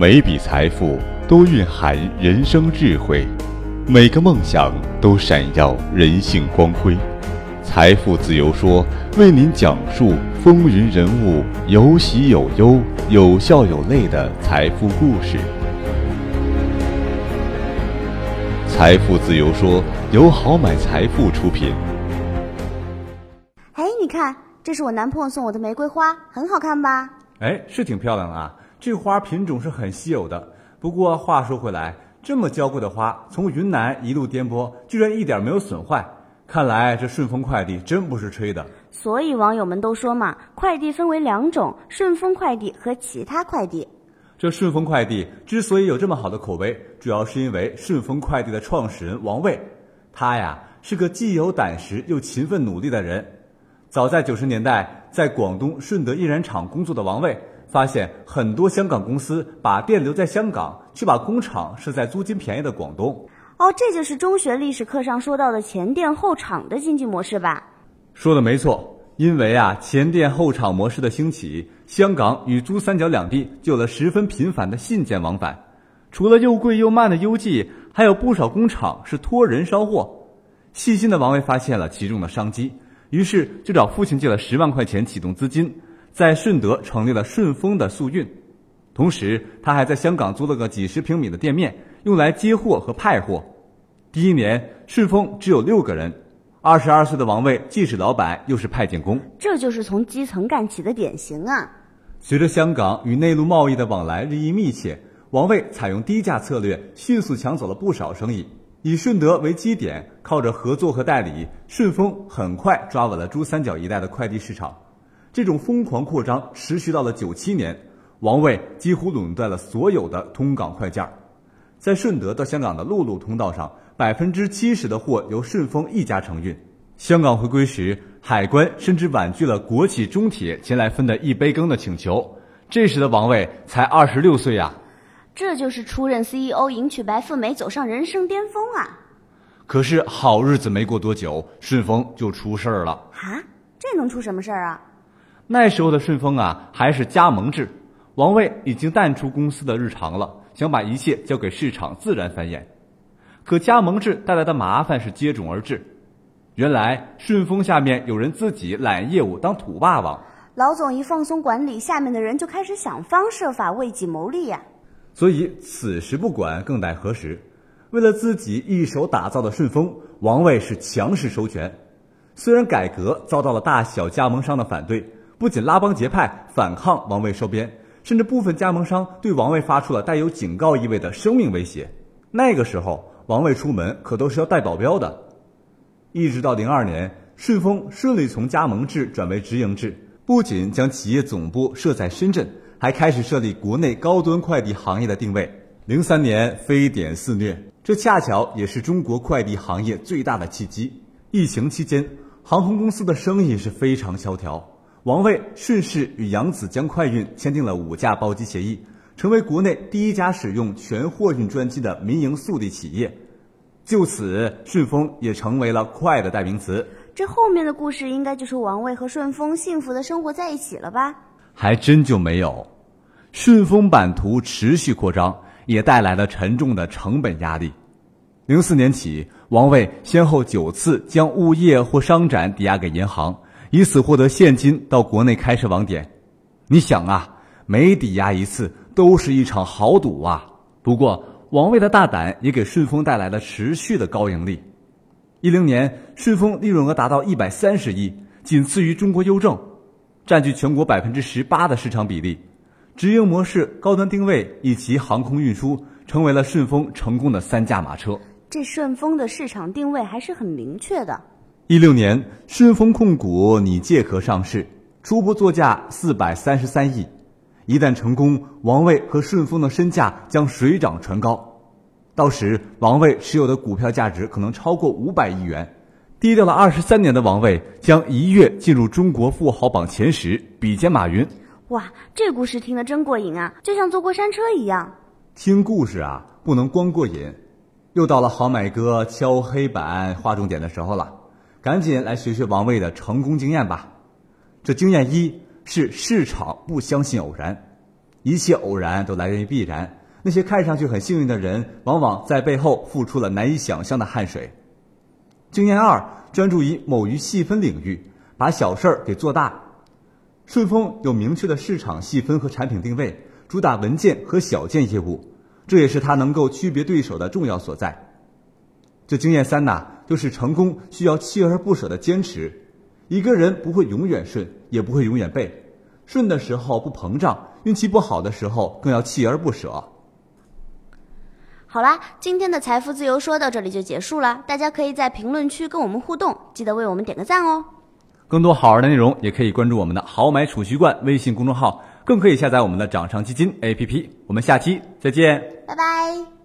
每笔财富都蕴含人生智慧，每个梦想都闪耀人性光辉。财富自由说为您讲述风云人物有喜有忧、有笑有泪的财富故事。财富自由说由好买财富出品。哎，你看，这是我男朋友送我的玫瑰花，很好看吧？哎，是挺漂亮的啊。这花品种是很稀有的。不过话说回来，这么娇贵的花从云南一路颠簸，居然一点没有损坏。看来这顺丰快递真不是吹的。所以网友们都说嘛，快递分为两种：顺丰快递和其他快递。这顺丰快递之所以有这么好的口碑，主要是因为顺丰快递的创始人王卫，他呀是个既有胆识又勤奋努力的人。早在九十年代，在广东顺德印染厂工作的王卫，发现很多香港公司把店留在香港，却把工厂设在租金便宜的广东。哦，这就是中学历史课上说到的前店后厂的经济模式吧？说的没错。因为啊，前店后厂模式的兴起，香港与珠三角两地就有了十分频繁的信件往返。除了又贵又慢的邮寄，还有不少工厂是托人捎货。细心的王卫发现了其中的商机，于是就找父亲借了十万块钱启动资金，在顺德成立了顺丰的速运。同时，他还在香港租了个几十平米的店面，用来接货和派货。第一年，顺丰只有六个人。二十二岁的王卫既是老板又是派件工，这就是从基层干起的典型啊！随着香港与内陆贸易的往来日益密切，王卫采用低价策略，迅速抢走了不少生意。以顺德为基点，靠着合作和代理，顺丰很快抓稳了珠三角一带的快递市场。这种疯狂扩张持续到了九七年，王卫几乎垄断了所有的通港快件，在顺德到香港的陆路通道上。百分之七十的货由顺丰一家承运。香港回归时，海关甚至婉拒了国企中铁前来分的一杯羹的请求。这时的王卫才二十六岁呀，这就是出任 CEO 迎娶白富美，走上人生巅峰啊！可是好日子没过多久，顺丰就出事儿了啊！这能出什么事儿啊？那时候的顺丰啊，还是加盟制，王卫已经淡出公司的日常了，想把一切交给市场自然繁衍。可加盟制带来的麻烦是接踵而至。原来顺丰下面有人自己揽业务当土霸王，老总一放松管理，下面的人就开始想方设法为己谋利呀。所以此时不管，更待何时？为了自己一手打造的顺丰，王卫是强势收权。虽然改革遭到了大小加盟商的反对，不仅拉帮结派反抗王卫收编，甚至部分加盟商对王卫发出了带有警告意味的生命威胁。那个时候。王卫出门可都是要带保镖的，一直到零二年，顺丰顺利从加盟制转为直营制，不仅将企业总部设在深圳，还开始设立国内高端快递行业的定位。零三年非典肆虐，这恰巧也是中国快递行业最大的契机。疫情期间，航空公司的生意是非常萧条，王卫顺势与扬子江快运签订了五架包机协议。成为国内第一家使用全货运专机的民营速递企业，就此顺丰也成为了快的代名词。这后面的故事应该就是王卫和顺丰幸福的生活在一起了吧？还真就没有，顺丰版图持续扩张，也带来了沉重的成本压力。零四年起，王卫先后九次将物业或商展抵押给银行，以此获得现金到国内开设网点。你想啊，每抵押一次。都是一场豪赌啊！不过王卫的大胆也给顺丰带来了持续的高盈利。一零年，顺丰利润额达到一百三十亿，仅次于中国邮政，占据全国百分之十八的市场比例。直营模式、高端定位以及航空运输，成为了顺丰成功的三驾马车。这顺丰的市场定位还是很明确的。一六年，顺丰控股拟借壳上市，初步作价四百三十三亿。一旦成功，王卫和顺丰的身价将水涨船高，到时王卫持有的股票价值可能超过五百亿元。低调了二十三年的王卫将一跃进入中国富豪榜前十，比肩马云。哇，这故事听得真过瘾啊，就像坐过山车一样。听故事啊，不能光过瘾。又到了好买哥敲黑板划重点的时候了，赶紧来学学王卫的成功经验吧。这经验一。是市场不相信偶然。一切偶然都来源于必然。那些看上去很幸运的人，往往在背后付出了难以想象的汗水。经验二：专注于某一细分领域，把小事儿给做大。顺丰有明确的市场细分和产品定位，主打文件和小件业务，这也是它能够区别对手的重要所在。这经验三呐，就是成功需要锲而不舍的坚持。一个人不会永远顺，也不会永远背。顺的时候不膨胀，运气不好的时候更要锲而不舍。好啦，今天的财富自由说到这里就结束了。大家可以在评论区跟我们互动，记得为我们点个赞哦。更多好玩的内容也可以关注我们的“豪买储蓄罐”微信公众号，更可以下载我们的掌上基金 APP。我们下期再见，拜拜。